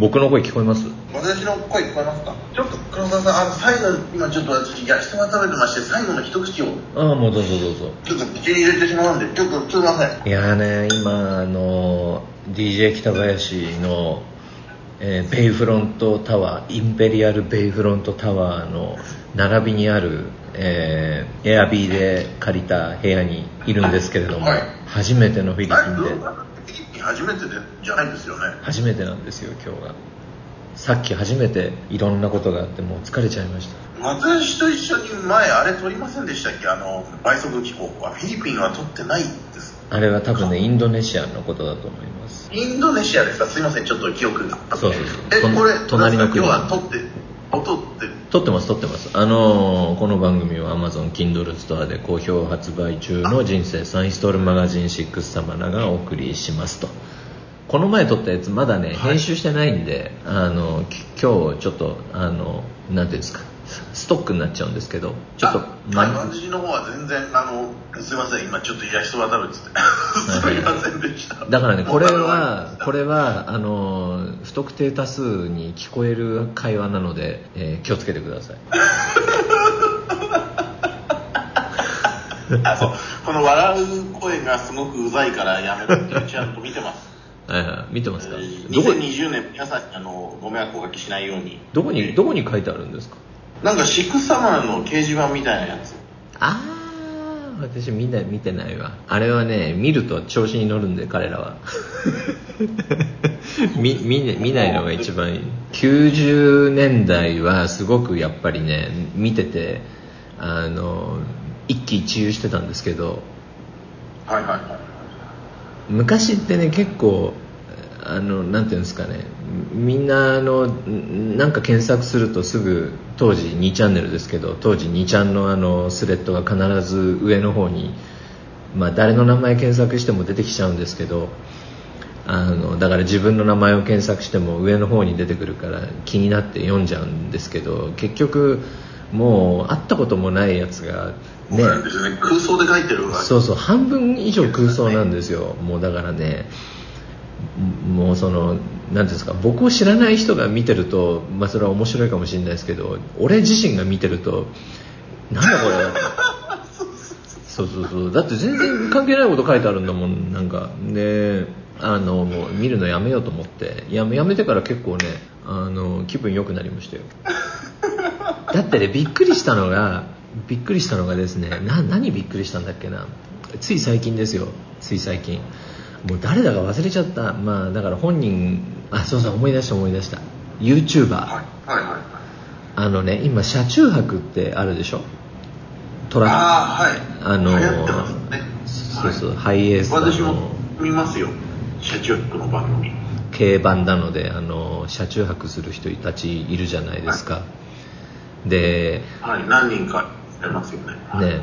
僕の声聞こえます？私の声聞こえますか？ちょっと黒沢さんあの最後今ちょっと私焼きそば食べてまして最後の一口を。ああもうどうぞどうぞ。ちょっと口に入れてしまうんでちょっとすいません。いやーね今あの DJ 北林の、えーベイフロントタワーインペリアルベイフロントタワーの並びにある、えーエアビーで借りた部屋にいるんですけれども、はい。初めてのフィリピンで初めてでじゃないですよね。初めてなんですよ今日が。さっき初めていろんなことがあってもう疲れちゃいました。私と一緒に前あれ撮りませんでしたっけ？あの倍速機構はフィリピンは撮ってないです。あれは多分ねインドネシアのことだと思います。インドネシアですか？すいませんちょっと記憶が。そうそうそう。とえこれ隣の国は撮って音って撮ってます撮ってます。あのーこの番組は Amazon Kindle ストアで好評発売中の人生サインストールマガジン6サマナがお送りしますと。この前撮ったやつまだね編集してないんで、あのき今日ちょっとあのなんていうんですかストックになっちゃうんですけどちょっとあまはい私の方は全然あのすいません今ちょっと焼きそば食べててすいませんでした。だからねこれはこれはあの不特定多数に聞こえる会話なので、えー気をつけてください。あそう。この笑う声がすごくうざいからやめろってちゃんと見てます。はいはい。見てますか？どこ2020年皆さんにあのご迷惑をおかけしないように。どこにどこに書いてあるんですか？なんかシックスサマーの掲示板みたいなやつ。ああ私みんな見てないわ。あれはね見ると調子に乗るんで彼らは。見見ね見ないのが一番いい。90年代はすごくやっぱりね見ててあの一喜一憂してたんですけど。はいはいはい。昔ってね結構あのなんていうんですかねみんなあのなんか検索するとすぐ当時2チャンネルですけど当時2ちゃんのあのスレッドが必ず上の方に、まあ、誰の名前検索しても出てきちゃうんですけどあのだから自分の名前を検索しても上の方に出てくるから気になって読んじゃうんですけど結局もう会ったこともないやつがね。ね。空想で書いてるわそうそう。半分以上空想なんですよ。もうだからねもうその何ていうんですか僕を知らない人が見てると、まあ、それは面白いかもしれないですけど俺自身が見てるとなんだこれ。そうそうそう。だって全然関係ないこと書いてあるんだもん。なんかであのもう見るのやめようと思って。やめやめてから結構ねあの気分良くなりましたよ。だってねびっくりしたのがびっくりしたのがですねな何びっくりしたんだっけな。つい最近ですよ。つい最近もう誰だか忘れちゃった。まあだから本人あそうそう思い出した思い出した。YouTuber、はいはいはい。あのね今車中泊ってあるでしょ？トラック。ああはい。あの流行ってますね。そうそう、はい。ハイエースだ私もの見ますよ。車中泊の番組。軽バンなのであの車中泊する人たちいるじゃないですか、ではい。何人かいますよね。ね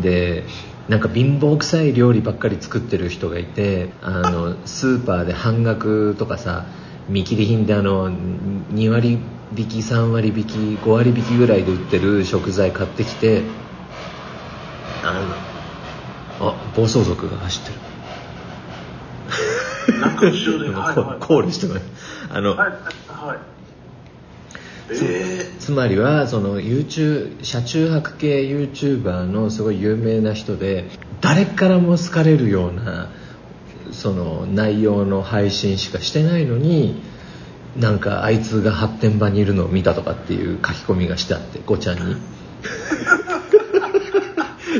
でなんか貧乏くさい料理ばっかり作ってる人がいてあのスーパーで半額とかさ見切り品であの2割引き3割引き5割引きぐらいで売ってる食材買ってきてあのあ暴走族が走ってる。なんか後ろではいコはい。コールしてますあの、はいはいえつまりはその YouTube 車中泊系 YouTuber のすごい有名な人で誰からも好かれるようなその内容の配信しかしてないのになんかあいつが発展場にいるのを見たとかっていう書き込みがしてあってごちゃんに。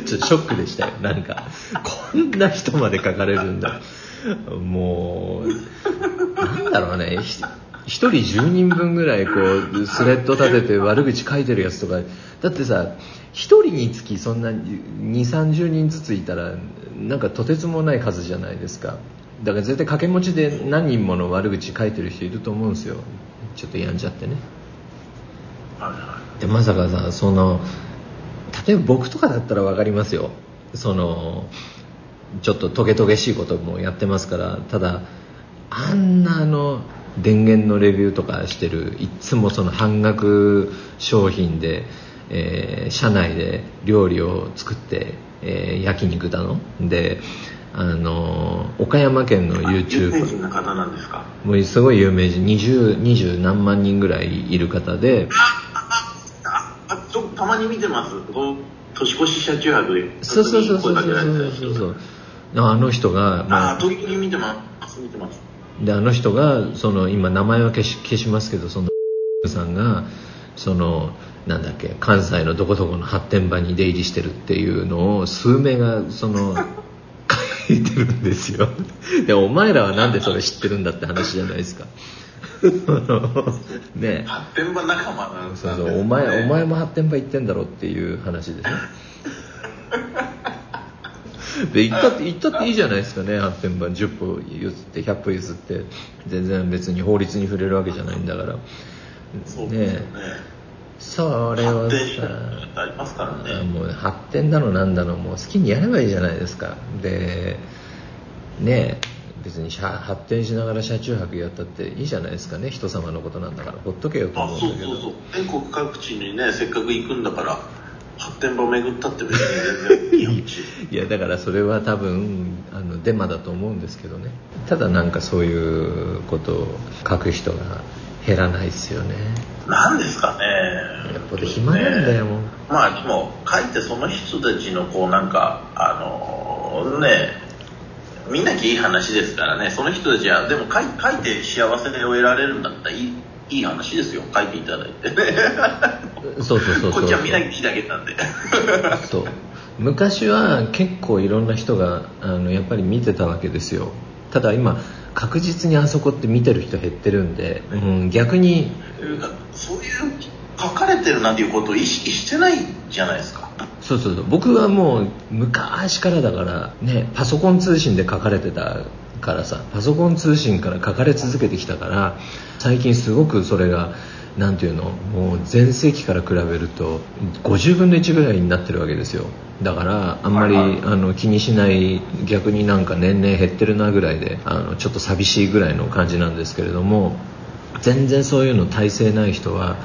ちょっとショックでしたよ。なんかこんな人まで書かれるんだ。もうなんだろうね。ひ一人10人分ぐらいこうスレッド立てて悪口書いてるやつとか。だってさ一人につきそんな2 3 0人ずついたらなんかとてつもない数じゃないですか。だから絶対掛け持ちで何人もの悪口書いてる人いると思うんですよ。ちょっと病んじゃってね。でまさかさその例えば僕とかだったら分かりますよ。そのちょっとトゲトゲしいこともやってますから。ただあんなあの電源のレビューとかしてるいっつもその半額商品で、えー社内で料理を作って、えー焼肉だの？であの岡山県の有名 YouTuber 人の方なんですか？もうすごい有名人20 20何万人ぐらいいる方でああちょたまに見てます？年越し車中泊でそうそうそうそうそうそうそう。あの人が、まあ、あ時々見てます見てますであの人がその今名前は消し消しますけどそのさんがそのなんだっけ関西のどこどこの発展場に出入りしてるっていうのを数名がその 書いてるんですよ。でお前らはなんでそれ知ってるんだって話じゃないですか。ね。発展場仲間なんですそうかそうお前お前も発展場行ってんだろっていう話ですねで行ったって行ったっていいじゃないですかね。発展場10歩譲って100歩譲って。全然別に法律に触れるわけじゃないんだから。そね。それを発展してるさありますからね。もう発展だのなんだのもう好きにやればいいじゃないですか。でね別に車発展しながら車中泊やったっていいじゃないですかね。人様のことなんだから。ほっとけよとあ思うんだけど。そうそうそう。全国各地にねせっかく行くんだから発展場巡ったって別に全然。いやだからそれは多分あのデマだと思うんですけどね。ただなんかそういうことを書く人が減らないですよね。なんですかね。やっぱり暇なんだよ。もうまあでも書いてその人たちのこうなんかあのね見なきゃいい話ですからね。その人たちはでも書い書いて幸せを得られるんだったらいいいい話ですよ。書いていただいて。そうそうそうそう。こっちは見なきゃだけなんで。そう。昔は結構いろんな人があのやっぱり見てたわけですよ。ただ今確実にあそこって見てる人減ってるんで、うん、逆に。そういう書かれてるなんていうことを意識してないじゃないですか。そうそうそう。僕はもう昔からだからねパソコン通信で書かれてたからさパソコン通信から書かれ続けてきたから最近すごくそれがなんていうのもう前世紀から比べると50分の1ぐらいになってるわけですよ。だからあんまり、はいはい。あの気にしない逆になんか年々減ってるなぐらいであのちょっと寂しいぐらいの感じなんですけれども全然そういうの耐性ない人は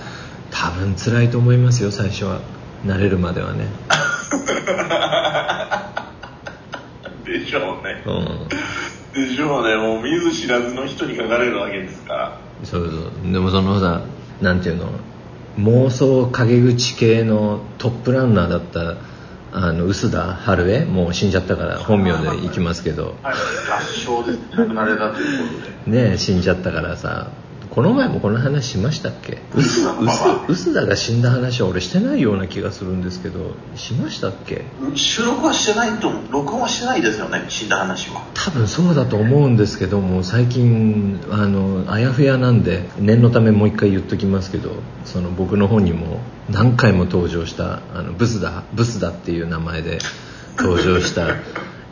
多分辛いと思いますよ最初は。慣れるまではね。でしょうね。うんでしょうね。もう見ず知らずの人に書かれるわけですから。そうそう。でもそのさなんていうの？妄想陰口系のトップランナーだったあの臼田春江もう死んじゃったから本名で行きますけど。はい。合唱で亡くなれたとい。うことでねえ死んじゃったからさこの前もこの話しましたっけ？臼田が死んだ話は俺してないような気がするんですけどしましたっけ？収録はしてないと思う録音はしてないですよね死んだ話は。多分そうだと思うんですけども最近あのあやふやなんで念のためもう一回言っときますけどその僕の本にも何回も登場したあのブスダブスダっていう名前で登場した、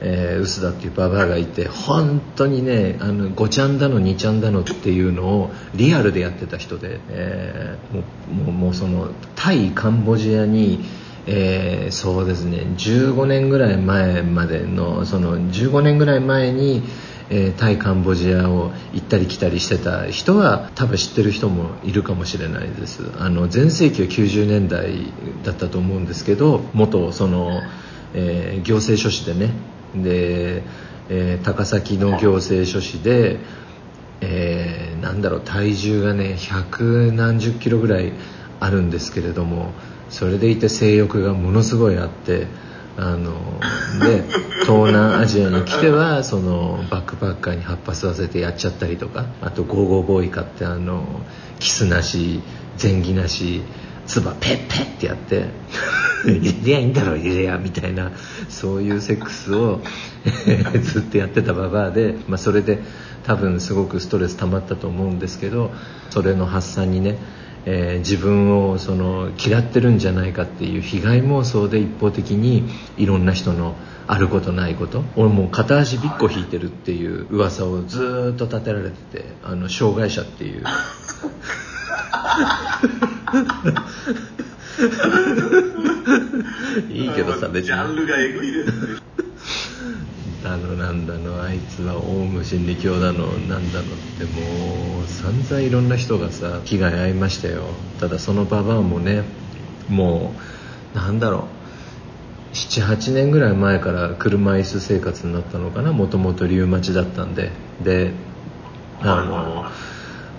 えー、臼田っていうババアがいて本当にねあの5ちゃんだの2ちゃんだのっていうのをリアルでやってた人で、えーもうもうそのタイカンボジアにえーそうですね15年ぐらい前までのその15年ぐらい前に、えータイカンボジアを行ったり来たりしてた人は多分知ってる人もいるかもしれないです。あの前世紀は90年代だったと思うんですけど元その、えー行政書士でねで、えー高崎の行政書士でえーなんだろう体重がね百何十キロぐらいあるんですけれどもそれでいて性欲がものすごいあってあので東南アジアに来てはそのバックパッカーに葉っぱ吸わせてやっちゃったりとかあとゴーゴーボーイ買ってあのキスなし前儀なし唾ペッペッってやって入れりゃいいんだろ入れりゃみたいなそういうセックスを ずっとやってたババアで、まあ、それで多分すごくストレス溜まったと思うんですけどそれの発散にね、えー自分をその嫌ってるんじゃないかっていう被害妄想で一方的にいろんな人のあることないこと俺もう片足びっこ引いてるっていう噂をずっと立てられててあの障害者っていう。いいけどさ別に。ジャンルがえぐいですだのなんだのあいつはオウム真理教だのなんだのってもう散々いろんな人がさ被害遭いましたよ。ただそのババアもねもうなんだろう。78年ぐらい前から車椅子生活になったのかな。もともとリウマチだったんで。であの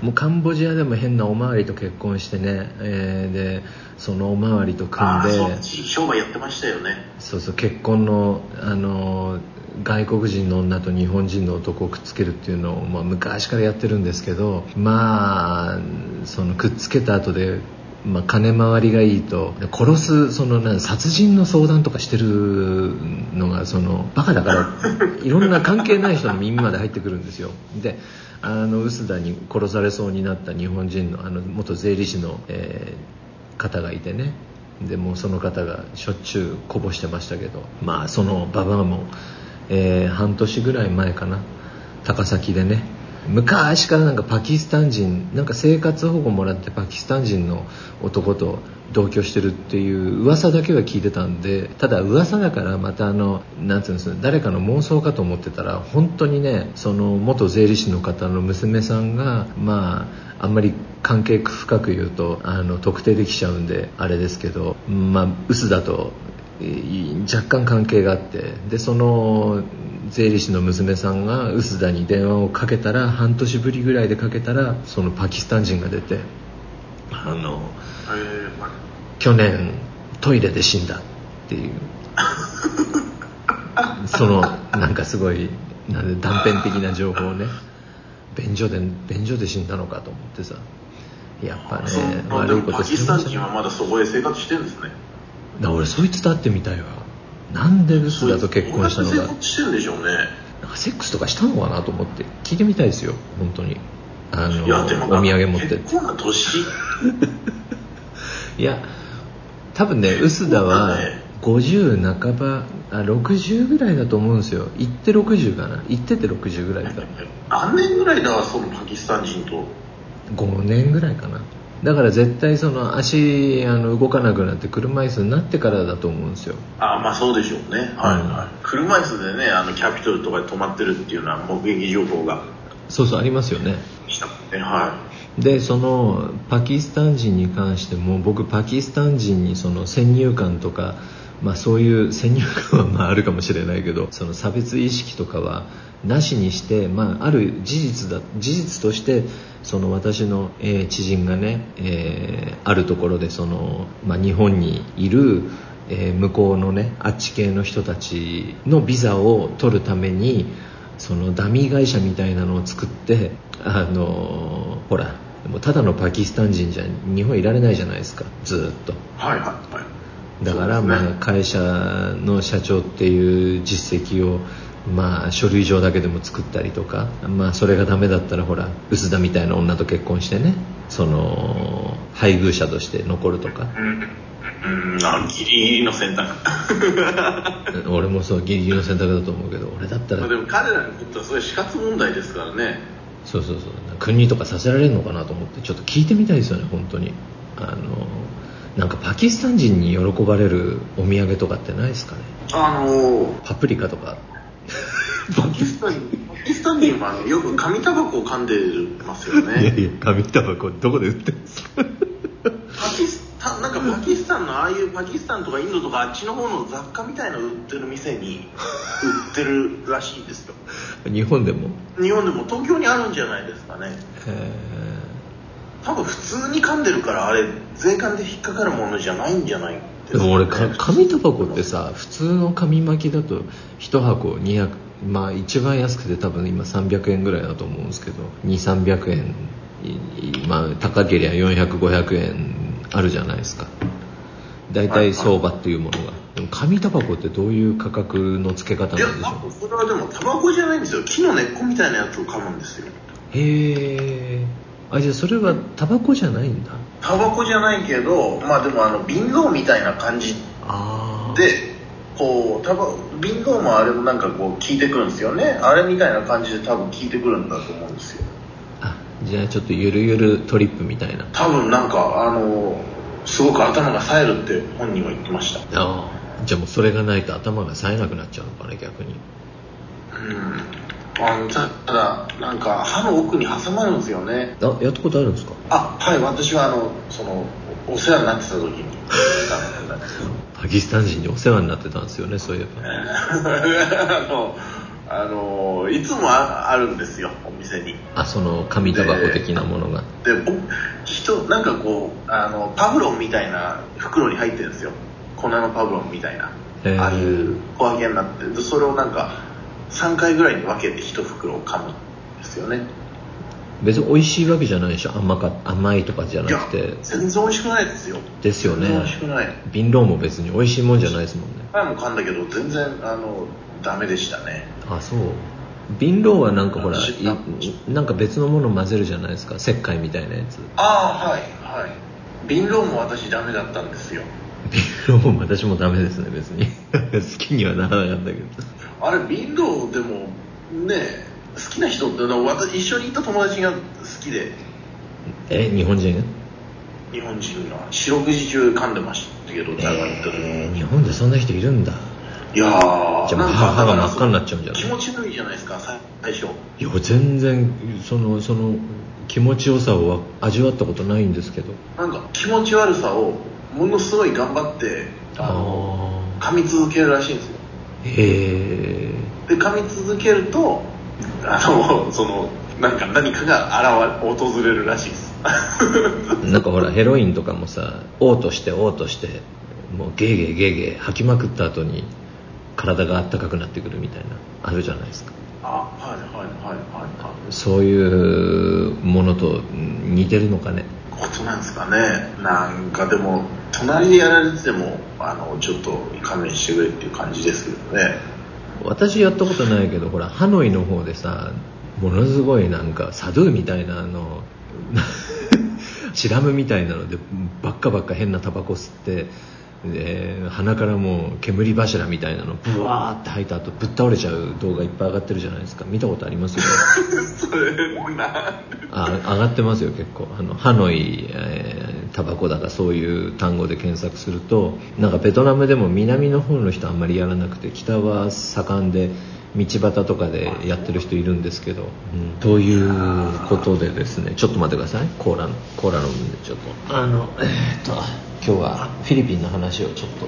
もうカンボジアでも変なおまわりと結婚してね、えー、でそのおまわりと組んで。商売やってましたよね。そうそう結婚のあの外国人の女と日本人の男をくっつけるっていうのを、まあ、昔からやってるんですけどまあそのくっつけた後でまあ、金回りがいいと殺すそのな殺人の相談とかしてるのがそのバカだからいろんな関係ない人の耳まで入ってくるんですよ。であの臼田に殺されそうになった日本人のあの元税理士の、えー、方がいてね。でもその方がしょっちゅうこぼしてましたけど。まあそのババアも、えー、半年ぐらい前かな。高崎でね。昔からなんかパキスタン人なんか生活保護もらってパキスタン人の男と同居してるっていう噂だけは聞いてたんでただ噂だからまたあのなんていうんです誰かの妄想かと思ってたら本当にねその元税理士の方の娘さんがまああんまり関係深く言うとあの特定できちゃうんであれですけどまあ薄だと若干関係があってでその税理士の娘さんが臼田に電話をかけたら半年ぶりぐらいでかけたらそのパキスタン人が出てあの、去年トイレで死んだっていう。そのなんかすごいなんで断片的な情報をね。便所で便所で死んだのかと思ってさ。やっぱね悪いことしてパキスタン人はまだそこで生活してるんですね。だ俺そいつと会ってみたいわ。なんで臼田と結婚したのか。してるんでしょうね。なんかセックスとかしたのかなと思って。聞いてみたいですよ本当に。あのお土産持って。結構な年いや多分ね臼田は50半ばあ60ぐらいだと思うんですよ。行って60かな。行ってて60ぐらいか何年ぐらいだそのパキスタン人と？5年ぐらいかな。だから絶対その足あの動かなくなって車椅子になってからだと思うんですよ。あまあそうでしょうね、はいはい、車椅子でねあのキャピトルとかで止まってるっていうのは目撃情報が。そうそうありますよね。したね。はいでそのパキスタン人に関しても僕パキスタン人にその先入観とかまあ、そういう先入観はまああるかもしれないけどその差別意識とかはなしにして、まあ、ある事実だ事実としてその私の、えー、知人がね、えー、あるところでその、まあ、日本にいる、えー、向こうのねあっち系の人たちのビザを取るためにそのダミー会社みたいなのを作ってあのほらもうただのパキスタン人じゃ日本いられないじゃないですか。ずっと。はいはいはい。だからまあ会社の社長っていう実績をまあ書類上だけでも作ったりとかまあそれがダメだったらほら臼田みたいな女と結婚してね。その配偶者として残るとか。うんあギリギリの選択。俺もそうギリギリの選択だと思うけど俺だったら。でも彼らにとってはそれ死活問題ですからねそうそうそう。国とかさせられるのかなと思ってちょっと聞いてみたいですよね本当に。あのなんかパキスタン人に喜ばれるお土産とかってないですかね？あのパプリカとか。パキスタンパキスタン人はよく紙タバコを噛んでますよね。いやいや紙タバコどこで売ってるんですか？パキスタンなんかパキスタンのああいうパキスタンとかインドとかあっちの方の雑貨みたいの売ってる店に売ってるらしいですよ。日本でも？日本でも東京にあるんじゃないですかね。へえ多分普通に噛んでるからあれ税関で引っかかるものじゃないんじゃないでも俺紙タバコってさ普通の紙巻きだと1箱200まあ一番安くて多分今300円ぐらいだと思うんですけど2300円。まあ高ければ400500円あるじゃないですか。大体相場っていうものが。でも紙タバコってどういう価格の付け方なんでしょう？いやそれはでもタバコじゃないんですよ。木の根っこみたいなやつを噛むんですよ。へえあじゃあそれはタバコじゃないんだ。タバコじゃないけどまあでもあの瓶蔵みたいな感じでこうタバ瓶蔵もあれもなんかこう効いてくるんですよね。あれみたいな感じで多分効いてくるんだと思うんですよ。あじゃあちょっとゆるゆるトリップみたいな。多分なんかあのすごく頭が冴えるって本人は言ってました。ああ。じゃあもうそれがないと頭が冴えなくなっちゃうのかな逆に。うん。あのたただなんか歯の奥に挟まるんですよね。あやったことあるんですか？あはい私はあのそのお世話になってた時に。パキスタン人にお世話になってたんですよねそういえば。あのあのいつもああるんですよお店に。あその紙タバコ的なものが。で僕人なんかこうあのパブロンみたいな袋に入ってるんですよ。粉のパブロンみたいな。ああいう小分けになってでそれをなんか3回ぐらいに分けて1袋を噛むんですよね別に美味しいわけじゃないでしょ。甘か甘いとかじゃなくて。全然美味しくないですよ。ですよね。美味しくない。瓶ローも別に美味しいもんじゃないですもんね。前も噛んだけど全然あのダメでしたね。あそう。瓶ローはなんかほらなんか別のもの混ぜるじゃないですか。石灰みたいなやつ。ああはいはい。瓶ローも私ダメだったんですよ。瓶ローも私もダメですね別に。好きにはならなかったけど。あれ瓶ローでもね好きな人って私一緒に行った友達が好きで。え日本人？日本人が四六時中噛んでましたけどえー日本でそんな人いるんだ。いやーじゃあ歯が真っ赤になっちゃうんじゃない？気持ち悪いじゃないですかさ最初。いや全然そのその気持ちよさを味わったことないんですけど。なんか気持ち悪さをものすごい頑張ってあの噛み続けるらしいんですよ。へえで噛み続けるとあのそのなんか何かが現れ訪れるらしいです。なんかほらヘロインとかもさ嘔吐して嘔吐してもうゲーゲーゲーゲー吐きまくった後に体があったかくなってくるみたいなあるじゃないですか。あはいはいはいはいはい。そういうものと似てるのかね。ことなんですかね。なんかでも隣でやられててもあのちょっと勘弁してくれっていう感じですけどね私やったことないけどほらハノイの方でさものすごいなんかサドゥみたいなあの チラムみたいなのでばっかばっか変なタバコ吸ってで鼻からもう煙柱みたいなのブワーって吐いた後ぶっ倒れちゃう動画いっぱい上がってるじゃないですか。見たことありますよ。それなんあ上がってますよ結構。あのハノイ、えータバコだかそういう単語で検索するとなんかベトナムでも南の方の人あんまりやらなくて北は盛んで道端とかでやってる人いるんですけど、うん、ということでですねちょっと待ってください。コーラコーラ飲むんでちょっと。あのえーっと。今日はフィリピンの話をちょっと。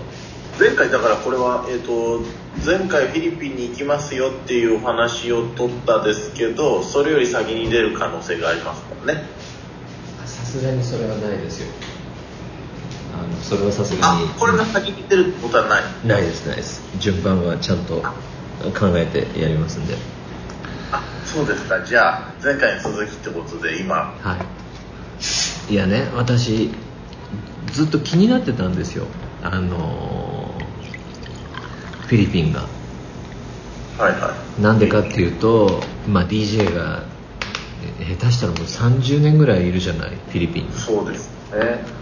前回だからこれは、えー、と前回フィリピンに行きますよっていうお話を取ったですけどそれより先に出る可能性がありますもんね。さすがにそれはないですよ。あのそれはさすがあにこれが先に出るってことはない。ないですないです。順番はちゃんと考えてやりますんで。あそうですか。じゃあ前回に続きってことで今。はい。いやね私ずっと気になってたんですよ。あのフィリピンが。はいはい。なんでかっていうと、まあ、DJ がえ下手したらもう30年ぐらいいるじゃないフィリピンに。そうですね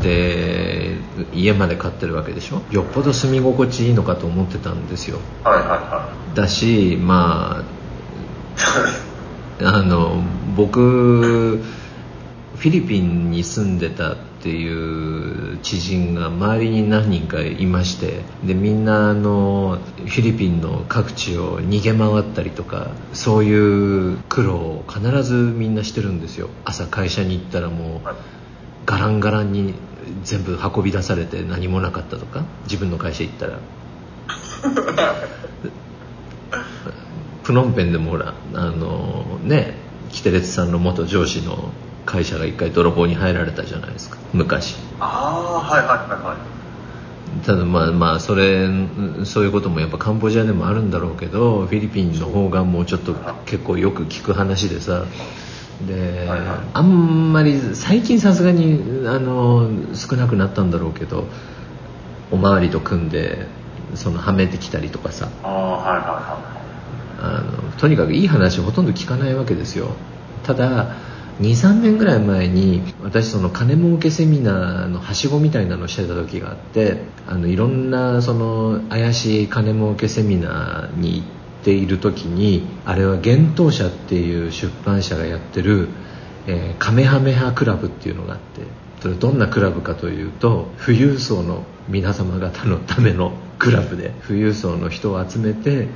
で家まで買ってるわけでしょ？よっぽど住み心地いいのかと思ってたんですよ。はいはいはだしまあ あの僕フィリピンに住んでたっていう知人が周りに何人かいましてでみんなあのフィリピンの各地を逃げ回ったりとかそういう苦労を必ずみんなしてるんですよ。朝会社に行ったらもうはいガランガランに全部運び出されて何もなかったとか？自分の会社行ったら。プノンペンでもほらあのねキテレツさんの元上司の会社が一回泥棒に入られたじゃないですか。昔。ああはいはいはいはい。ただまあまあそれそういうこともやっぱカンボジアでもあるんだろうけどフィリピンの方がもうちょっと結構よく聞く話でさで、はいはい。あんまり最近さすがにあの少なくなったんだろうけどおまわりと組んでそのはめてきたりとかさ。ああはいはいはあのとにかくいい話ほとんど聞かないわけですよ。ただ23年ぐらい前に私その金儲けセミナーのはしごみたいなのをしてた時があってあのいろんなその怪しい金儲けセミナーに行っている時にあれは幻冬舎っていう出版社がやってる、えーカメハメハクラブっていうのがあってそれどんなクラブかというと富裕層の皆様方のためのクラブで富裕層の人を集めて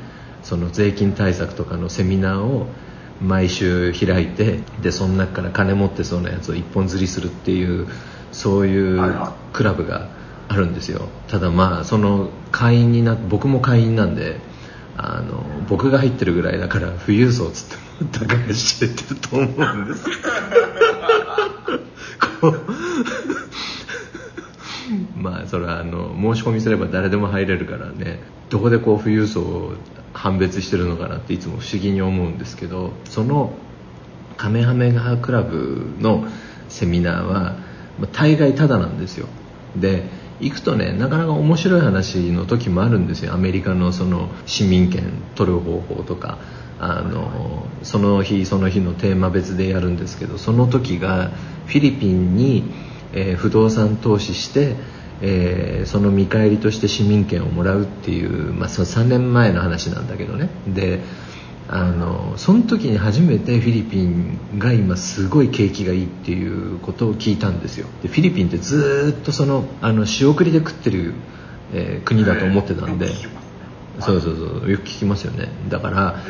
その税金対策とかのセミナーを毎週開いてでその中から金持ってそうなやつを一本釣りするっていうそういうクラブがあるんですよ。ただまあその会員にな僕も会員なんであの僕が入ってるぐらいだから富裕層つってもたかが知れてると思うんです。こうまあそれはあの申し込みすれば誰でも入れるからね。どこでこう富裕層を判別してるのかなっていつも不思議に思うんですけどそのカメハメハクラブのセミナーは大概タダなんですよ。で行くとねなかなか面白い話の時もあるんですよ。アメリカのその市民権取る方法とか。あのその日その日のテーマ別でやるんですけどその時がフィリピンに、えー、不動産投資して、えー、その見返りとして市民権をもらうっていう、まあ、その3年前の話なんだけどね。であのその時に初めてフィリピンが今すごい景気がいいっていうことを聞いたんですよ。でフィリピンってずっとそのあの仕送りで食ってる、えー、国だと思ってたんで。そうそうそう。よく聞きますよね。だから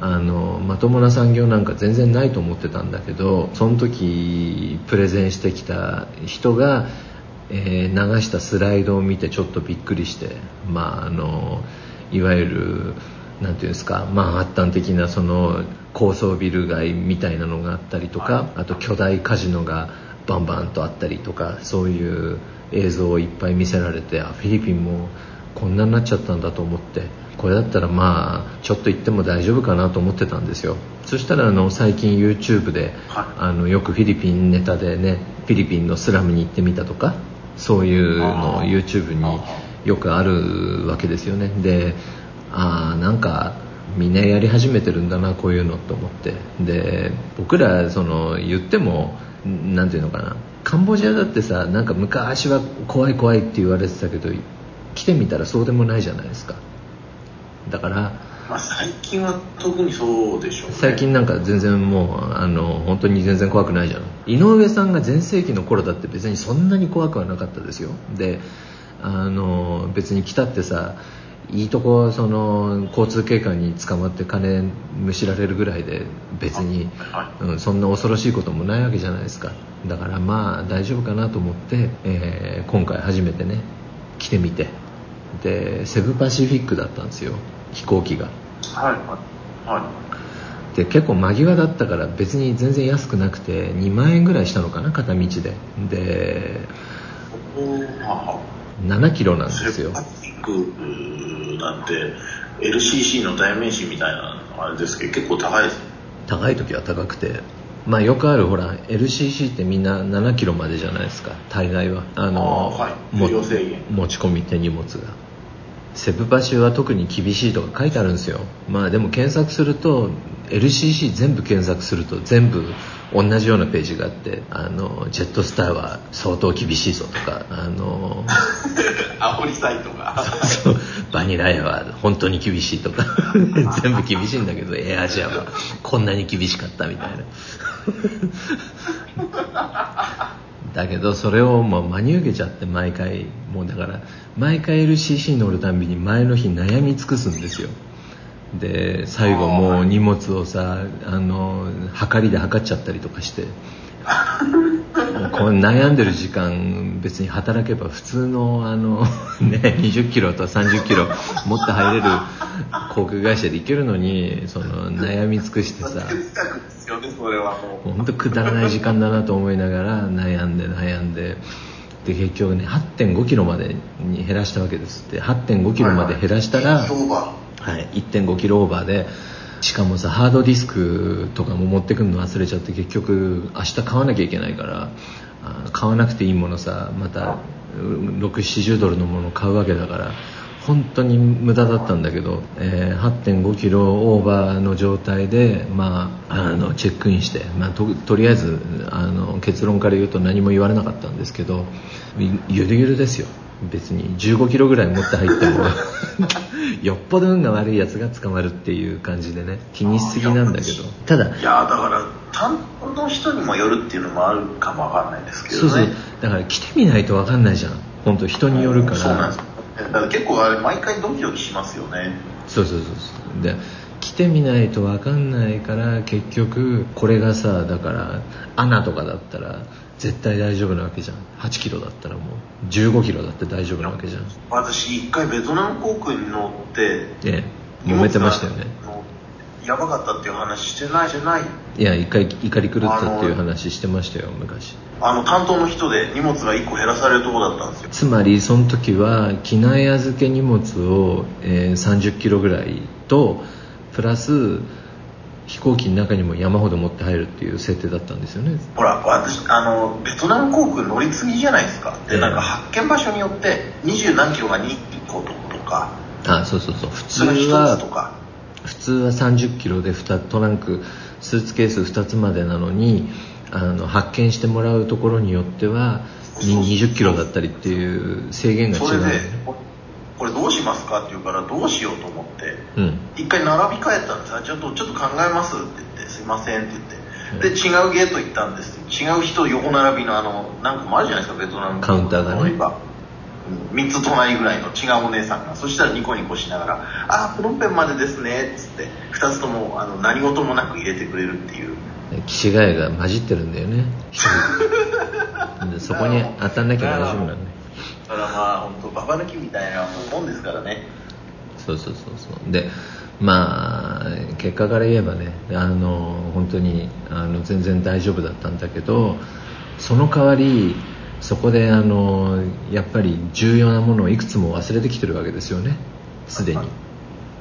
あのまともな産業なんか全然ないと思ってたんだけどその時プレゼンしてきた人が、えー、流したスライドを見てちょっとびっくりしてまああのいわゆるなんていうんですかマンハッタン的なその高層ビル街みたいなのがあったりとかあと巨大カジノがバンバンとあったりとかそういう映像をいっぱい見せられてあフィリピンもこんなになっちゃったんだと思ってこれだったらまあちょっと行っても大丈夫かなと思ってたんですよ。そしたらあの最近 YouTube であのよくフィリピンネタでねフィリピンのスラムに行ってみたとかそういうの YouTube によくあるわけですよね。でああなんかみんなやり始めてるんだなこういうのと思って。で僕らその言っても何ていうのかな。カンボジアだってさなんか昔は怖い怖いって言われてたけど来てみたらそうでもないじゃないですか。だから、まあ、最近は特にそうでしょう、ね、最近なんか全然もうあの本当に全然怖くないじゃん。井上さんが全盛期の頃だって別にそんなに怖くはなかったですよ。であの別に来たってさいいとこその交通警官に捕まって金むしられるぐらいで別に、うん、そんな恐ろしいこともないわけじゃないですか。だからまあ大丈夫かなと思って、えー、今回初めてね来てみて。でセブパシフィックだったんですよ。飛行機が。はい。はい。で結構間際だったから別に全然安くなくて2万円ぐらいしたのかな片道で。で7キロなんですよ。セブパシフィックなんて LCC の代名詞みたいなあれですけど結構高いです。高い時は高くて。まあよくあるほら LCC ってみんな7キロまでじゃないですか。大概は。あのはい、持ち込み手荷物がセブパシは特に厳しいとか書いてあるんですよ。まあでも検索すると LCC 全部検索すると全部同じようなページがあってあのジェットスターは相当厳しいぞとかあの 煽りサイトが。そうバニラエアは本当に厳しいとか 全部厳しいんだけどエアアジアはこんなに厳しかったみたいなだけどそれをもう真に受けちゃって毎回もうだから毎回 LCC 乗るたんびに前の日悩み尽くすんですよ。で最後もう荷物をさあの測りで測っちゃったりとかして。こう悩んでる時間別に働けば普通のあの、ね、20キロと30キロ持って入れる航空会社で行けるのにその悩み尽くしてさ。本当くだらない時間だなと思いながら悩んで悩んで。で結局ね8 5キロまでに減らしたわけですって。8 5キロまで減らしたら、はい、1 5キロオーバーでしかもさハードディスクとかも持ってくるの忘れちゃって結局明日買わなきゃいけないから買わなくていいものさまた670ドルのもの買うわけだから本当に無駄だったんだけど、えー、8 5キロオーバーの状態で、まあ、あのチェックインして、まあ、ととりあえずあの結論から言うと何も言われなかったんですけどゆるゆるですよ。別に15キロぐらい持って入っても よっぽど運が悪いやつが捕まるっていう感じでね気にしすぎなんだけど。ただいやだから担当の人にもよるっていうのもあるかもわかんないですけどね。そうそう。だから来てみないとわかんないじゃん。本当人によるから。そうなんです。だから結構あれ毎回ドキドキしますよね。そうそうそうそう。で来てみないと分かんないから結局これがさだからアナとかだったら絶対大丈夫なわけじゃん。8キロだったらもう15キロだって大丈夫なわけじゃん。私一回ベトナム航空に乗ってね揉めてましたよね。やばかったっていう話してないしてない？いや一回怒り狂ったっていう話してましたよ昔。あの担当の人で荷物が1個減らされるとこだったんですよ。つまりその時は機内預け荷物を、えー30キロぐらいとプラス飛行機の中にも山ほど持って入るっていう設定だったんですよね。ほら私あのベトナム航空乗り継ぎじゃないですか。ええ。でなんか発見場所によって二十何キロが2個とか。あそうそうそう。普通それ1はつとか。普通は30キロで2トランクスーツケース2つまでなのにあの発見してもらうところによってはに20キロだったりっていう制限が違そうれでねここれどうしますかって言うからどうしようと思ってうん。一回並び替えたんです。あちょっとちょっと考えますって言ってすいませんって言って。で違うゲート行ったんです違う人横並びのあのなんかもあるじゃないですかベトナムカウンターがね。乗り場3つ隣ぐらいの違うお姉さんが。そしたらニコニコしながら「あプロンペンまでですね」っつって2つともあの何事もなく入れてくれるっていう。気違いが混じってるんだよね。でそこに当たんなきゃ大丈夫なんだよだからまあ本当ババ抜きみたいなもんですからね。そうそうそうそう。でまあ結果から言えばねあの本当にあの全然大丈夫だったんだけどその代わりそこであのやっぱり重要なものをいくつも忘れてきてるわけですよね。すで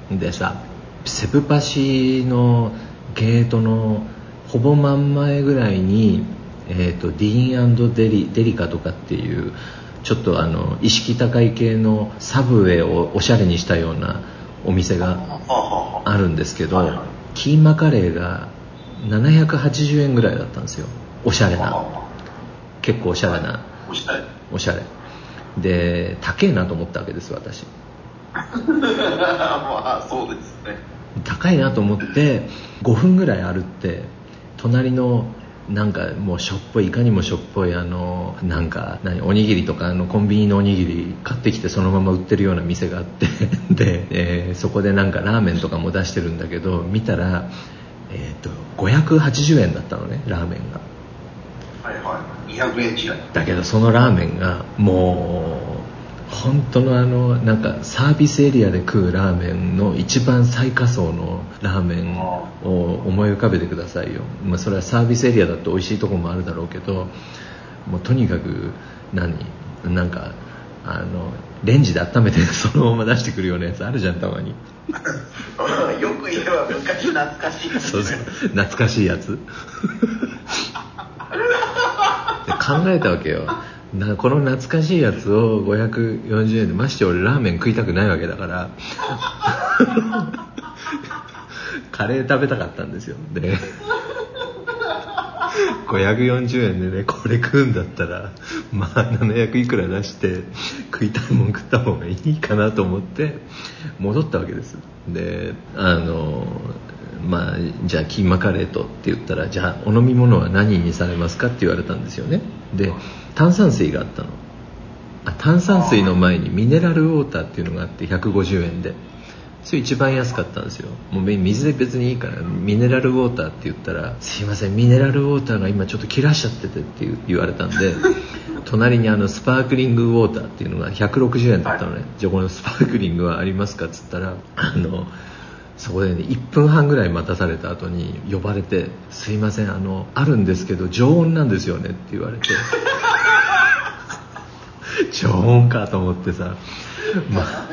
に。でさセブパシのゲートのほぼ真ん前ぐらいに、えー、とディーンデリデリカとかっていうちょっとあの意識高い系のサブウェイをおしゃれにしたようなお店がはあるんですけど、キーマカレーが780円ぐらいだったんですよ。おしゃれな。あ結構おしゃれな。おしゃれ。おしゃれ。で高えなと思ったわけです私。まあそうですね。高いなと思って5分ぐらい歩って隣のなんかもうしょっぽいいかにもしょっぽいあのなんか何おにぎりとかあのコンビニのおにぎり買ってきてそのまま売ってるような店があって で、えーそこでなんかラーメンとかも出してるんだけど見たら、えー、と580円だったのねラーメンが。はいはい。200円違い。だけどそのラーメンがもう本当のあのなんかサービスエリアで食うラーメンの一番最下層のラーメンを思い浮かべてくださいよ、まあ、それはサービスエリアだと美味しいとこもあるだろうけどもうとにかく何？なんかあのレンジで温めてそのまま出してくるようなやつあるじゃんたまに。よく言えば昔懐かしい。ですそうそう。ね懐かしいやつ。で考えたわけよなこの懐かしいやつを540円でまして俺ラーメン食いたくないわけだから。カレー食べたかったんですよ。で540円でねこれ食うんだったらまあ700いくら出して食いたいもん食った方がいいかなと思って戻ったわけです。であのまあじゃあキーマカレーとって言ったらじゃあお飲み物は何にされますかって言われたんですよね。で炭酸水があったの。あ炭酸水の前にミネラルウォーターっていうのがあって150円で。それ一番安かったんですよ。もう水で別にいいからミネラルウォーターって言ったら「すいませんミネラルウォーターが今ちょっと切らしちゃってて」って言われたんで 隣にあのスパークリングウォーターっていうのが160円だったのね、じゃあこのスパークリングはありますかっつったらあのそこでね1分半ぐらい待たされた後に呼ばれて「すいませんあのあるんですけど常温なんですよね」って言われて。常温かと思ってさ。まあ。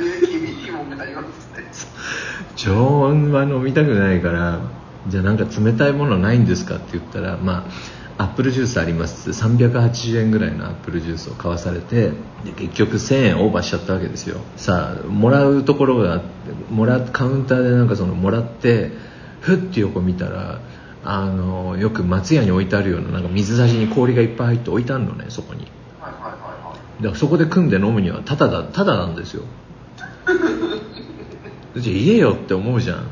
常温は飲みたくないからじゃあなんか冷たいものないんですかって言ったらまあアップルジュースあります。って380円ぐらいのアップルジュースを買わされてで結局1000円オーバーしちゃったわけですよ。さあもらうところがあってもらカウンターでなんかそのもらってふって横見たらあのよく松屋に置いてあるようななんか水差しに氷がいっぱい入って置いてあるのねそこに。だからそこで組んで飲むにはタダだタダなんですよ。じゃあ言えよって思うじゃん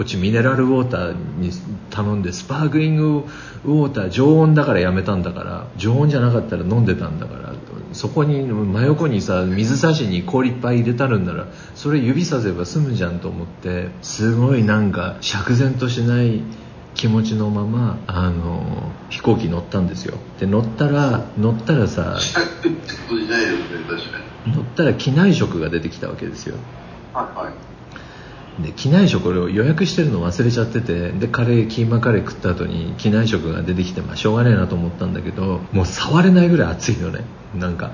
こっちミネラルウォーターに頼んでスパークリングウォーター常温だからやめたんだから常温じゃなかったら飲んでたんだからそこに真横にさ水差しに氷いっぱい入れたるんならそれ指させば済むじゃんと思ってすごいなんか釈然としない気持ちのままあの飛行機乗ったんですよ。で乗ったら乗ったらさ 乗ったら機内食が出てきたわけですよ。はいはいで機内食を予約してるの忘れちゃっててでカレーキーマカレー食った後に機内食が出てきてまあしょうがねえなと思ったんだけどもう触れないぐらい熱いのね。なんか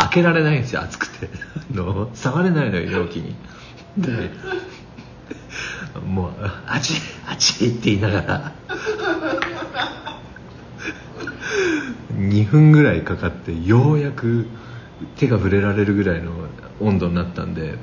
開けられないんですよ熱くて。の触れないのよ容器に。でもう「あちあち」って言いながら2分ぐらいかかってようやく手が触れられるぐらいの温度になったんで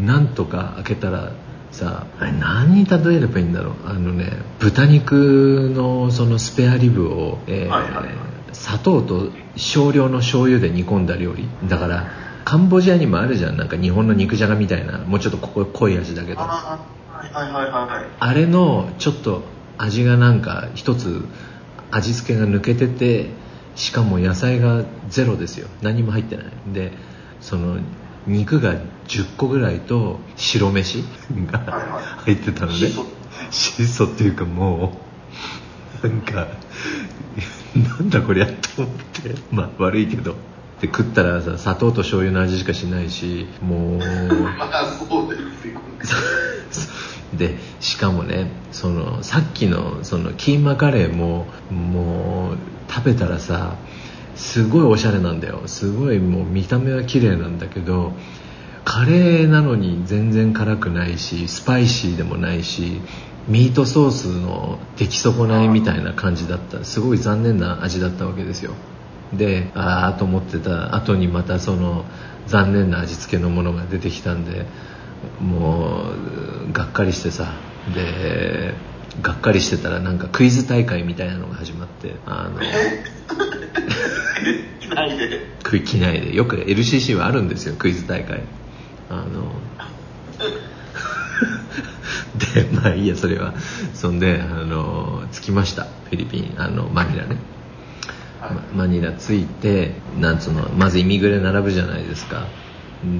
なんとか開けたらさあれ何に例えればいいんだろう？あのね豚肉のそのスペアリブを、えーはいはい砂糖と少量の醤油で煮込んだ料理。だからカンボジアにもあるじゃん。なんか日本の肉じゃがみたいな。もうちょっとここ濃い味だけど。ああはいはいはいはい。あれのちょっと味がなんか一つ味付けが抜けててしかも野菜がゼロですよ。何も入ってない。でその肉が10個ぐらいと白飯が入ってたのでシソ。質素っていうかもうなんかなんだこりゃと思って。まあ悪いけど。で食ったらさ砂糖と醤油の味しかしないしもう。まあそうですよ でしかもねそのさっきのそのキーマカレーももう食べたらさすごいおしゃれなんだよ。すごいもう見た目は綺麗なんだけどカレーなのに全然辛くないしスパイシーでもないしミートソースの出来損ないみたいな感じだった。すごい残念な味だったわけですよ。でああと思ってた後にまたその残念な味付けのものが出てきたんでもうがっかりしてさ。でがっかりしてたらなんかクイズ大会みたいなのが始まってあの 機内で。クイ機内で。よく LCC はあるんですよクイズ大会。あの でまあいいやそれは。そんであの着きましたフィリピンあのマニラね。はい。まマニラ着いてなんつうのまずイミグレ並ぶじゃないですか。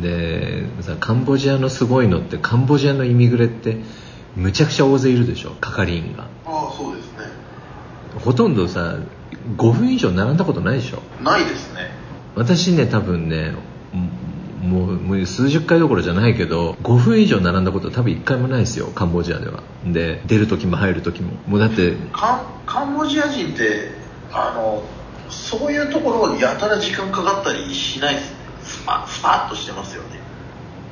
でさカンボジアのすごいのってカンボジアのイミグレってむちゃくちゃ大勢いるでしょ係員が。ああそうですね。ほとんどさ5分以上並んだことないでしょ。ないですね。私ね多分ねもうもう数十回どころじゃないけど5分以上並んだこと多分1回もないですよカンボジアでは。で出る時も入る時も。もうだってカンカンボジア人ってあのそういうところやたら時間かかったりしないです。ねスパスパッとしてますよね。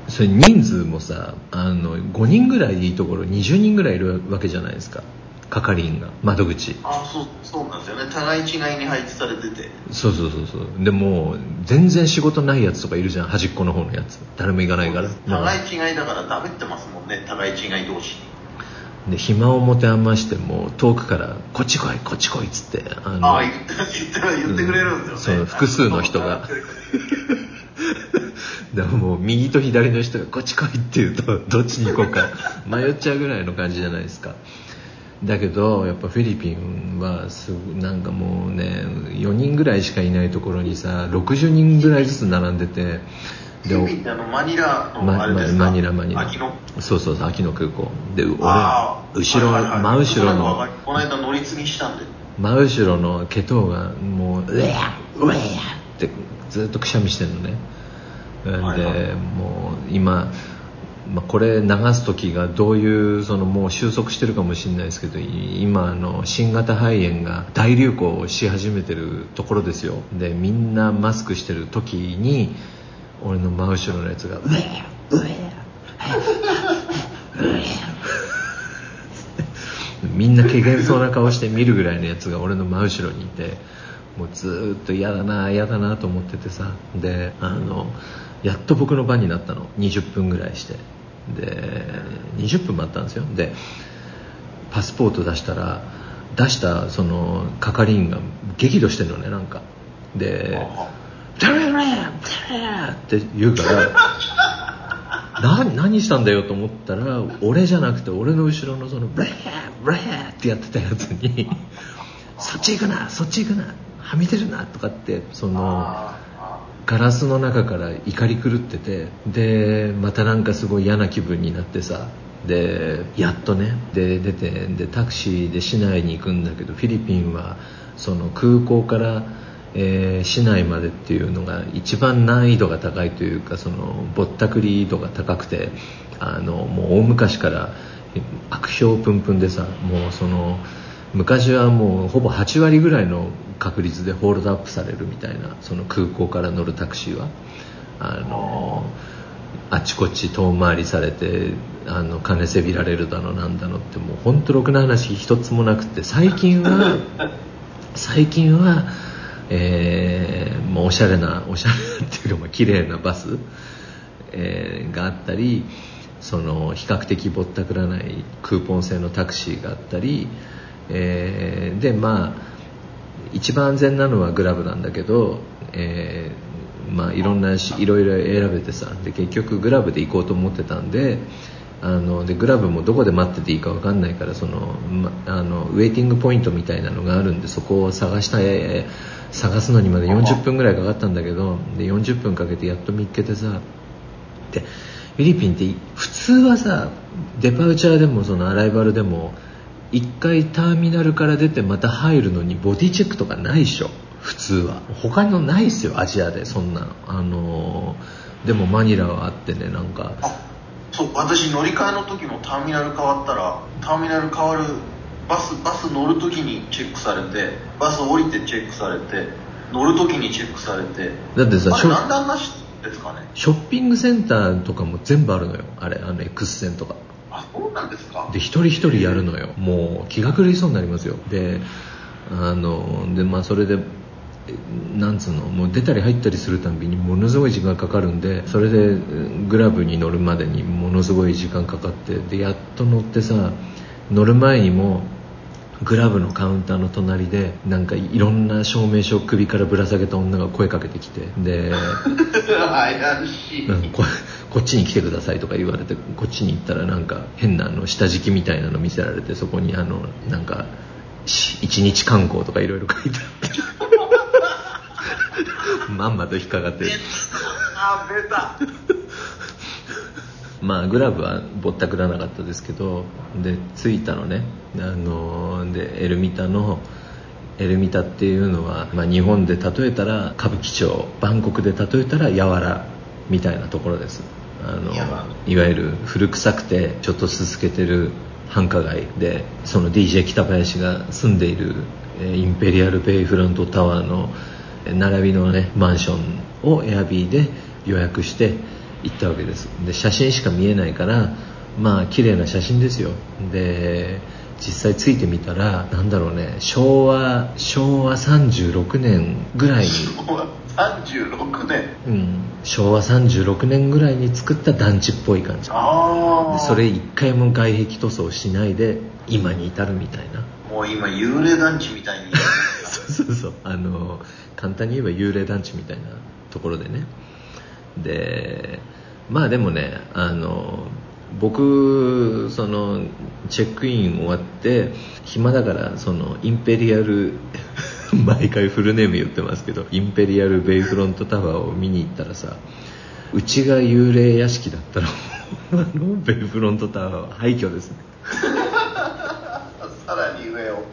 それ人数もさあの5人ぐらいでいいところ20人ぐらいいるわけじゃないですか係員が窓口。あそうそうなんですよね。互い違いに配置されてて。そうそうそうそう。でも全然仕事ないやつとかいるじゃん。端っこの方のやつ。誰も行かないから。互い違いだからダメってますもんね。互い違い同士。で暇を持て余しても遠くから「こっち来いこっち来い」っつってあのああ言って言って言ってくれるんですよね、そう複数の人が。でももう右と左の人がこっち来いって言うとどっちに行こうか。迷っちゃうぐらいの感じじゃないですかだけどやっぱフィリピンはすごなんかもうね4人ぐらいしかいないところにさ60人ぐらいずつ並んでてフィリピンってあのマニラのまあれですか、まマニラマニラ。そうそうそう秋の空港。で俺後ろ、真後ろのこの間乗り継ぎしたんで。真後ろのケトウがもう「うえやうえや!」ってずっとくしゃみしてんのね。で、はいはい。もう今、まあ、これ流す時がどういうそのもう収束してるかもしれないですけどい今あの新型肺炎が大流行をし始めてるところですよ。でみんなマスクしてる時に俺の真後ろのやつが「うえやうえや みんな怪げそうな顔して見るぐらいのやつが俺の真後ろにいてもうずーっと嫌だな嫌だなと思っててさ。であのやっと僕の番になったの。20分ぐらいしてで20分待ったんですよでパスポート出したら出したその係員が激怒してるのねなんかで「ダメダメダメ!」って言うから な何したんだよと思ったら俺じゃなくて俺の後ろのそのブレーブレーってやってたやつにそっち行くなそっち行くなはみ出るなとかってそのガラスの中から怒り狂っててでまたなんかすごい嫌な気分になってさでやっとねで出てでタクシーで市内に行くんだけどフィリピンはその空港から、えー市内までっていうのが一番難易度が高いというかそのぼったくり度が高くてあのもう大昔から悪評プンプンでさもうその昔はもうほぼ8割ぐらいの確率でホールドアップされるみたいなその空港から乗るタクシーは。あのあちこち遠回りされてあの金せびられるだのなんだのってもう本当ろくな話一つもなくて最近は 最近は、えーもうおしゃれなおしゃれなっていうかまあ綺麗なバス、えーがあったりその比較的ぼったくらないクーポン制のタクシーがあったり、えーでまあ一番安全なのはグラブなんだけど、えーまあいろんなしいろいろ選べてさで結局グラブで行こうと思ってたんであのでグラブもどこで待ってていいか分かんないからその、ま、あのウェイティングポイントみたいなのがあるんでそこを探したい探すのにまで40分ぐらいかかったんだけどで40分かけてやっと見つけてさでフィリピンって普通はさデパウチャーでもそのアライバルでも一回ターミナルから出てまた入るのにボディチェックとかないでしょ。普通は。他のないっすよアジアでそんなのあのーでもマニラはあってねなんか。あそう私乗り換えの時もターミナル変わったらターミナル変わるバスバス乗る時にチェックされてバス降りてチェックされて乗る時にチェックされて。だってさショあれなんであんなしですかね。ショッピングセンターとかも全部あるのよあれあの X 線とかあそうなんですか？で一人一人やるのよ。もう気が狂いそうになりますよ。であのでまあそれでなんつうの？もう出たり入ったりするたんびにものすごい時間かかるんでそれでグラブに乗るまでにものすごい時間かかってでやっと乗ってさ乗る前にもグラブのカウンターの隣でなんかいろんな証明書を首からぶら下げた女が声かけてきてで 怪しい、うんここっちに来てくださいとか言われてこっちに行ったらなんか変なあの下敷きみたいなの見せられてそこにあのなんかし一日観光とかいろいろ書いてあって。まんまと引っかかって。あ出たまあグラブはぼったくらなかったですけどで着いたのね。あのでエルミタのエルミタっていうのは、まあ、日本で例えたら歌舞伎町バンコクで例えたら柔らみたいなところです。あのいわゆる古臭くてちょっとすすけてる繁華街でその DJ 北林が住んでいるえーインペリアルベイフロントタワーのえー並びのねマンションをエアビーで予約して行ったわけです。で写真しか見えないからまあ綺麗な写真ですよ。で実際ついてみたらなんだろうね昭和昭和36年ぐらいに36年。うん、昭和36年ぐらいに作った団地っぽい感じ。あそれ一回も外壁塗装しないで今に至るみたいな。もう今幽霊団地みたいに。そうそうそう。あの簡単に言えば幽霊団地みたいなところでね。でまあでもねあの僕そのチェックイン終わって暇だからそのインペリアル 毎回フルネーム言ってますけどインペリアルベイフロントタワーを見に行ったらさうちが幽霊屋敷だったらあのベイフロントタワーは廃墟ですね。さらに上を。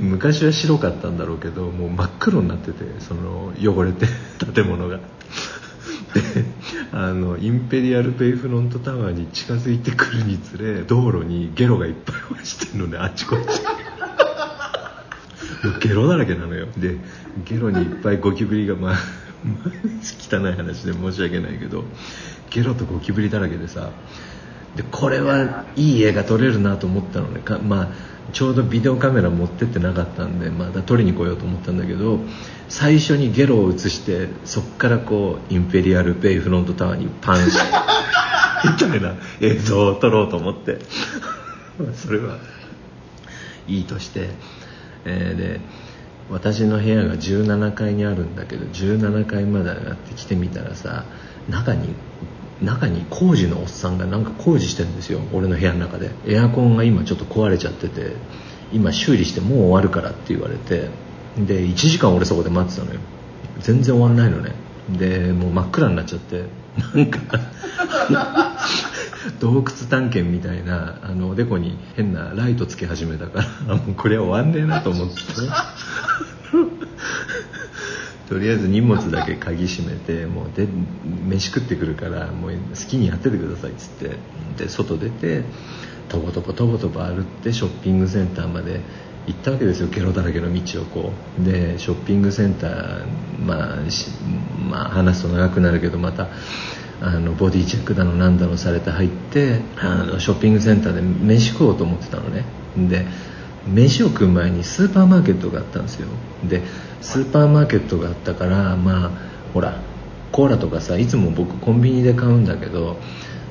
昔は白かったんだろうけどもう真っ黒になっててその汚れて建物が。であのインペリアルベイフロントタワーに近づいてくるにつれ道路にゲロがいっぱい落ちてるのねあっちこっち。ゲロだらけなのよ。でゲロにいっぱいゴキブリがまあ汚い話で申し訳ないけどゲロとゴキブリだらけでさでこれはいい絵が撮れるなと思ったのね。か、まあ、ちょうどビデオカメラ持ってってなかったんでまた撮りに来ようと思ったんだけど最初にゲロを映してそっからこうインペリアルベイフロントタワーにパンして みたいな映像を撮ろうと思って。まあそれはいいとして、えーで私の部屋が17階にあるんだけど17階まで上がってきてみたらさ中に中に工事のおっさんがなんか工事してるんですよ。俺の部屋の中で。エアコンが今ちょっと壊れちゃってて。今修理してもう終わるからって言われて。で1時間俺そこで待ってたのよ。全然終わんないのね。でもう真っ暗になっちゃって。なんか 洞窟探検みたいなあのおでこに変なライトつけ始めたからもうこれは終わんねえなと思って。とりあえず荷物だけ鍵閉めてもうで飯食ってくるからもう好きにやっててくださいっつって。で外出てとぼとぼとぼとぼ歩ってショッピングセンターまで行ったわけですよ。ゲロだらけの道をこう。でショッピングセンター、まあ、まあ話すと長くなるけどまたあのボディチェックだのなんだのされて入ってあのショッピングセンターで飯食おうと思ってたのね。で飯を食う前にスーパーマーケットがあったんですよ。でスーパーマーケットがあったからまあほらコーラとかさいつも僕コンビニで買うんだけど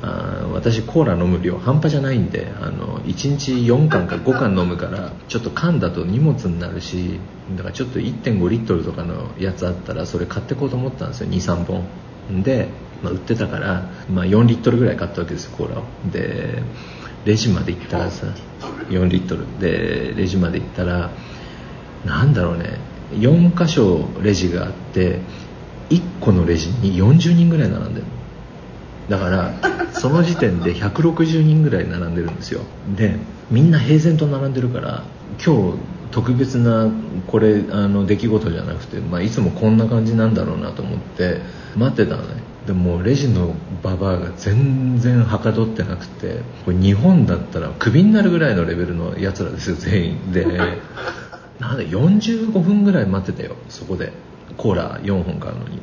あ私コーラ飲む量半端じゃないんであの1日4缶か5缶飲むからちょっと缶だと荷物になるしだからちょっと1.5リットルとかのやつあったらそれ買ってこうと思ったんですよ23本。で、まあ、売ってたから、まあ、4リットルぐらい買ったわけですよコーラを。でレジまで行ったらさ4リットル。でレジまで行ったらなんだろうね。4箇所レジがあって1個のレジに40人ぐらい並んでるだからその時点で160人ぐらい並んでるんですよ。でみんな平然と並んでるから今日特別なこれあの出来事じゃなくて、まあ、いつもこんな感じなんだろうなと思って待ってたのね。でもレジのババアが全然はかどってなくてこれ日本だったらクビになるぐらいのレベルのやつらですよ全員で。なんで45分ぐらい待ってたよそこで。コーラ4本買うのに。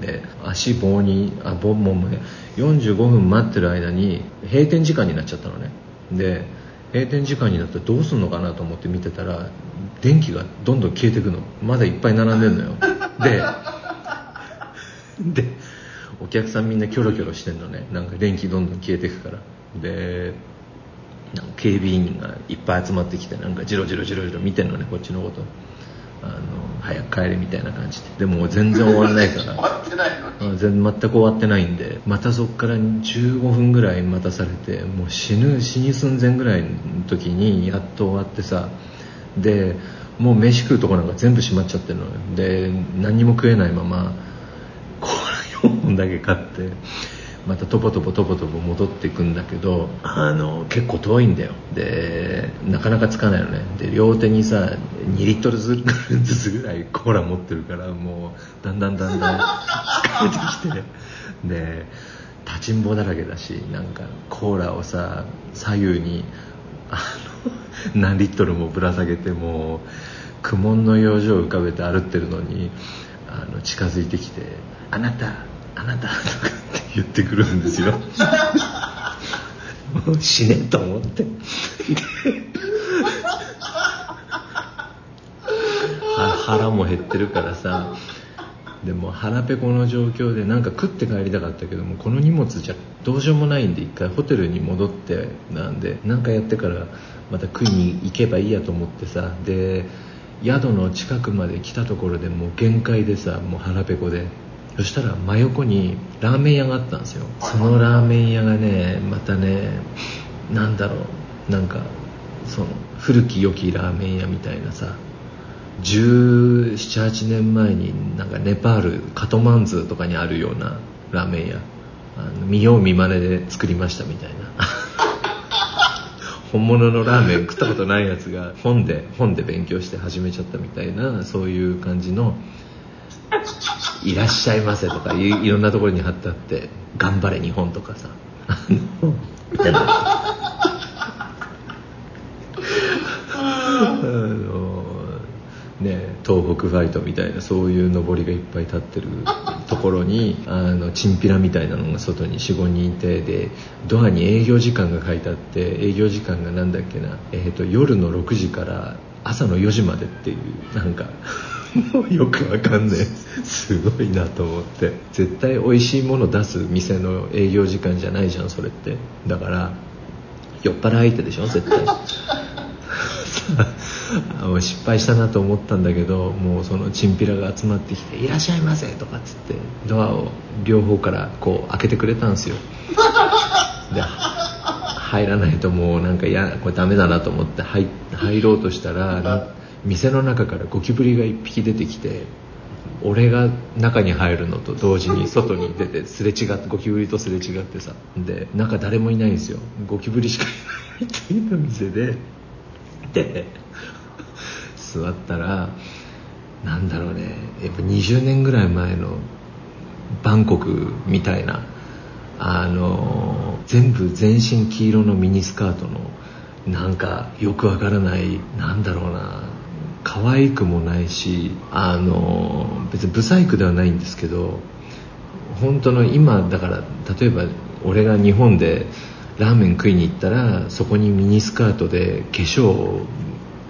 で足棒にあ棒もね45分待ってる間に閉店時間になっちゃったのね。で閉店時間になったらどうすんのかなと思って見てたら電気がどんどん消えていくの。まだいっぱい並んでんのよ。でで お客さんみんなキョロキョロしてんのね。なんか電気どんどん消えていくから。で警備員がいっぱい集まってきてなんかジロジロジロジロ見てんのねこっちのこと。あの早く帰れみたいな感じで。でも全然終わんないから。終わってないのに。全全く終わってないんで。またそこから15分ぐらい待たされてもう死ぬ死に寸前ぐらいの時にやっと終わってさ。でもう飯食うとこなんか全部閉まっちゃってるのよ。で何にも食えないままコーラ4本だけ買ってまたトポトポトポトポ戻っていくんだけどあの結構遠いんだよ。でなかなかつかないのね。で両手にさ2リットルずつぐらいコーラ持ってるからもうだんだんだんだん疲れてきて。で立ちんぼだらけだしなんかコーラをさ左右にあの何リットルもぶら下げてもう苦悶の表情を浮かべて歩ってるのにあの近づいてきて「あなたあなた」とかって言ってくるんですよ。もう死ねと思って。は腹も減ってるからさ。でも腹ペコの状況でなんか食って帰りたかったけどもこの荷物じゃどうしようもないんで一回ホテルに戻ってなんで何かやってからまた食いに行けばいいやと思ってさ。で宿の近くまで来たところでもう限界でさもう腹ペコでそしたら真横にラーメン屋があったんですよ。そのラーメン屋がねまたねなんだろうなんかその古き良きラーメン屋みたいなさ1718年前になんかネパールカトマンズとかにあるようなラーメン屋。あの見よう見まねで作りましたみたいな。本物のラーメン食ったことないやつが本で本で勉強して始めちゃったみたいなそういう感じの「いらっしゃいませ」とかいいろんなところに貼ってあって「頑張れ日本」とかさ。あのね、東北ファイトみたいなそういう上りがいっぱい立ってるところにあのチンピラみたいなのが外に45人いてでドアに営業時間が書いてあって営業時間がなんだっけな、えーと、夜の6時から朝の4時までっていうなんか よくわかんないすごいなと思って。絶対美味しいもの出す店の営業時間じゃないじゃんそれって。だから酔っ払い相手でしょ絶対。失敗したなと思ったんだけどもうそのチンピラが集まってきて「いらっしゃいませ」とかっつってドアを両方からこう開けてくれたんですよ。で入らないともうなんかいやこれダメだなと思って入入ろうとしたら店の中からゴキブリが1匹出てきて俺が中に入るのと同時に外に出てすれ違ってゴキブリとすれ違ってさ。で中誰もいないんですよ。ゴキブリしかいないっていう店で。で座ったらなんだろうね。やっぱ20年ぐらい前のバンコクみたいなあの全部全身黄色のミニスカートのなんかよくわからないなんだろうな。可愛くもないしあの別にブサイクではないんですけど本当の今だから例えば俺が日本でラーメン食いに行ったらそこにミニスカートで化粧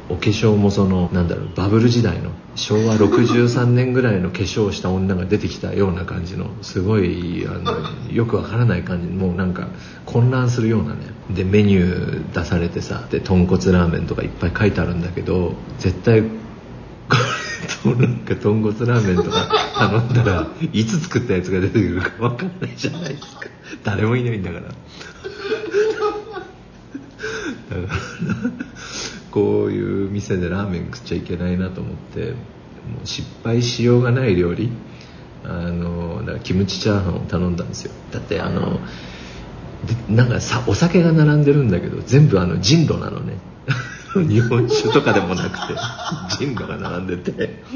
お化粧もそのなんだろうバブル時代の昭和63年ぐらいの化粧をした女が出てきたような感じのすごいあのよくわからない感じもうなんか混乱するようなね。でメニュー出されてさで豚骨ラーメンとかいっぱい書いてあるんだけど絶対なんか豚骨ラーメンとか頼んだらいつ作ったやつが出てくるか分かんないじゃないですか。誰もいないんだから。だからこういう店でラーメン食っちゃいけないなと思ってもう失敗しようがない料理。あのだからキムチチャーハンを頼んだんですよ。だってあのでなんかさお酒が並んでるんだけど全部あの人路なのね 日本酒とかでもなくて人路が並んでて。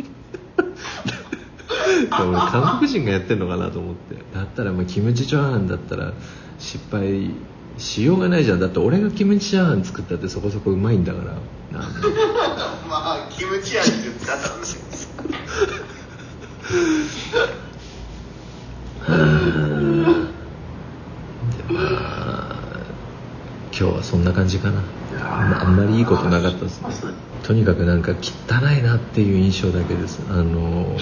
俺韓国人がやってるのかなと思って。だったらまあキムチチャーハンだったら失敗しようがないじゃん。だって俺がキムチチャーハン作ったってそこそこうまいんだから。まあキムチ味作ったらねで まあ今日はそんな感じかな。あんまりいいことなかったですね。とにかくなんか汚いなっていう印象だけです。あの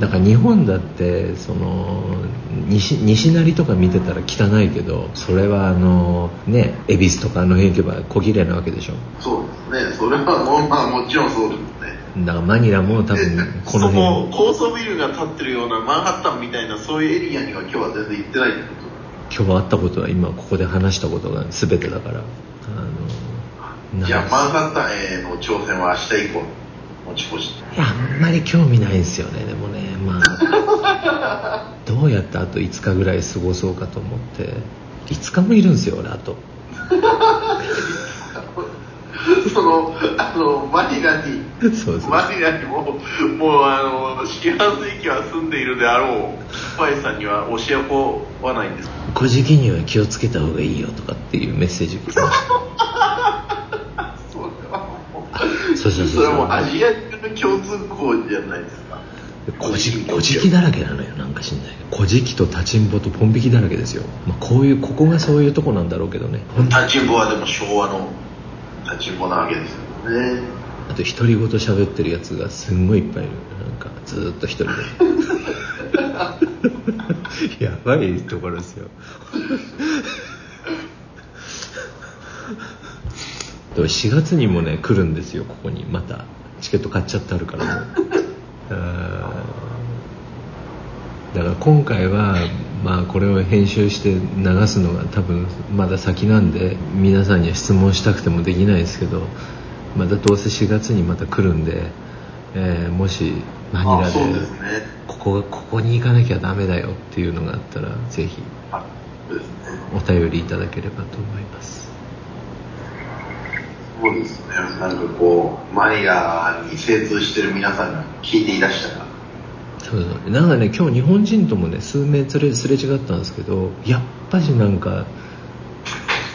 だから日本だってその西西成とか見てたら汚いけどそれはあのね恵比寿とかあの辺行けば小綺麗なわけでしょ。そうですね。それはもうまあもちろんそうですね。だからマニラも多分この辺。高層ビルが建ってるようなマンハッタンみたいなそういうエリアには今日は全然行ってないってこと？今日会ったことは今ここで話したことが全てだから。あのじゃあマンハッタンへの挑戦は明日以降持ち越しあんまり興味ないですよね。でもねまあ どうやってあと5日ぐらい過ごそうかと思って。5日もいるんですよ俺あと。そのあのマニラにマニラにももうあの四半世紀は住んでいるであろうパイさんには教え子はないんですか？小じきには気をつけた方がいいよとかっていうメッセージが そうそうそうそれはもうアジア中の共通項じゃないですか。小じ小じきだらけなのよなんか知んない。けど小じきと立ちんぼとポン引きだらけですよ、まあ、こういうここがそういうとこなんだろうけどね。立ちんぼはでも昭和の立ちんぼなわけですよね。あと独り言喋ってるやつがすんごいいっぱいいる。なんかずーっと一人で。やばいところですよでも4月にもね来るんですよここに。また。チケット買っちゃってあるから。もうだから今回はまあこれを編集して流すのが多分まだ先なんで皆さんには質問したくてもできないですけどまたどうせ4月にまた来るんで、えーもしマニラでここここに行かなきゃダメだよっていうのがあったらぜひお便りいただければと思いますそうですねなんかこうマニラに精通してる皆さんが聞いていらしたら。そうそうなんかね今日日本人ともね数名すれすれ違ったんですけどやっぱしなんか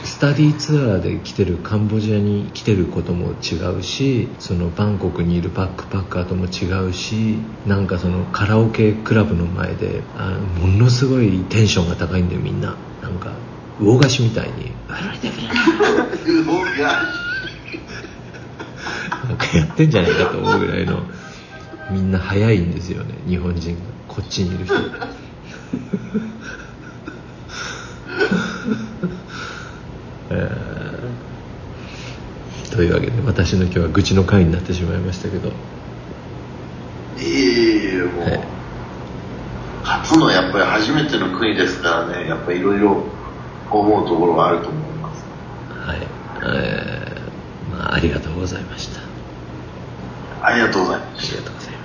スタディツアーで来てるカンボジアに来てることも違うしそのバンコクにいるバックパッカーとも違うしなんかそのカラオケクラブの前であものすごいテンションが高いんだよみんな。なんか魚菓子みたいに「動きがなんかやってんじゃないかと思うぐらいのみんな早いんですよね日本人が。こっちにいる人。えー。とというわけで私の今日は愚痴の回になってしまいましたけど。いえいえもう、はい。初のやっぱり初めての国ですからねやっぱりいろいろ思うところはあると思います。はい、えー。まあ、ありがとうございました。ありがとうございまあしたりがとうございました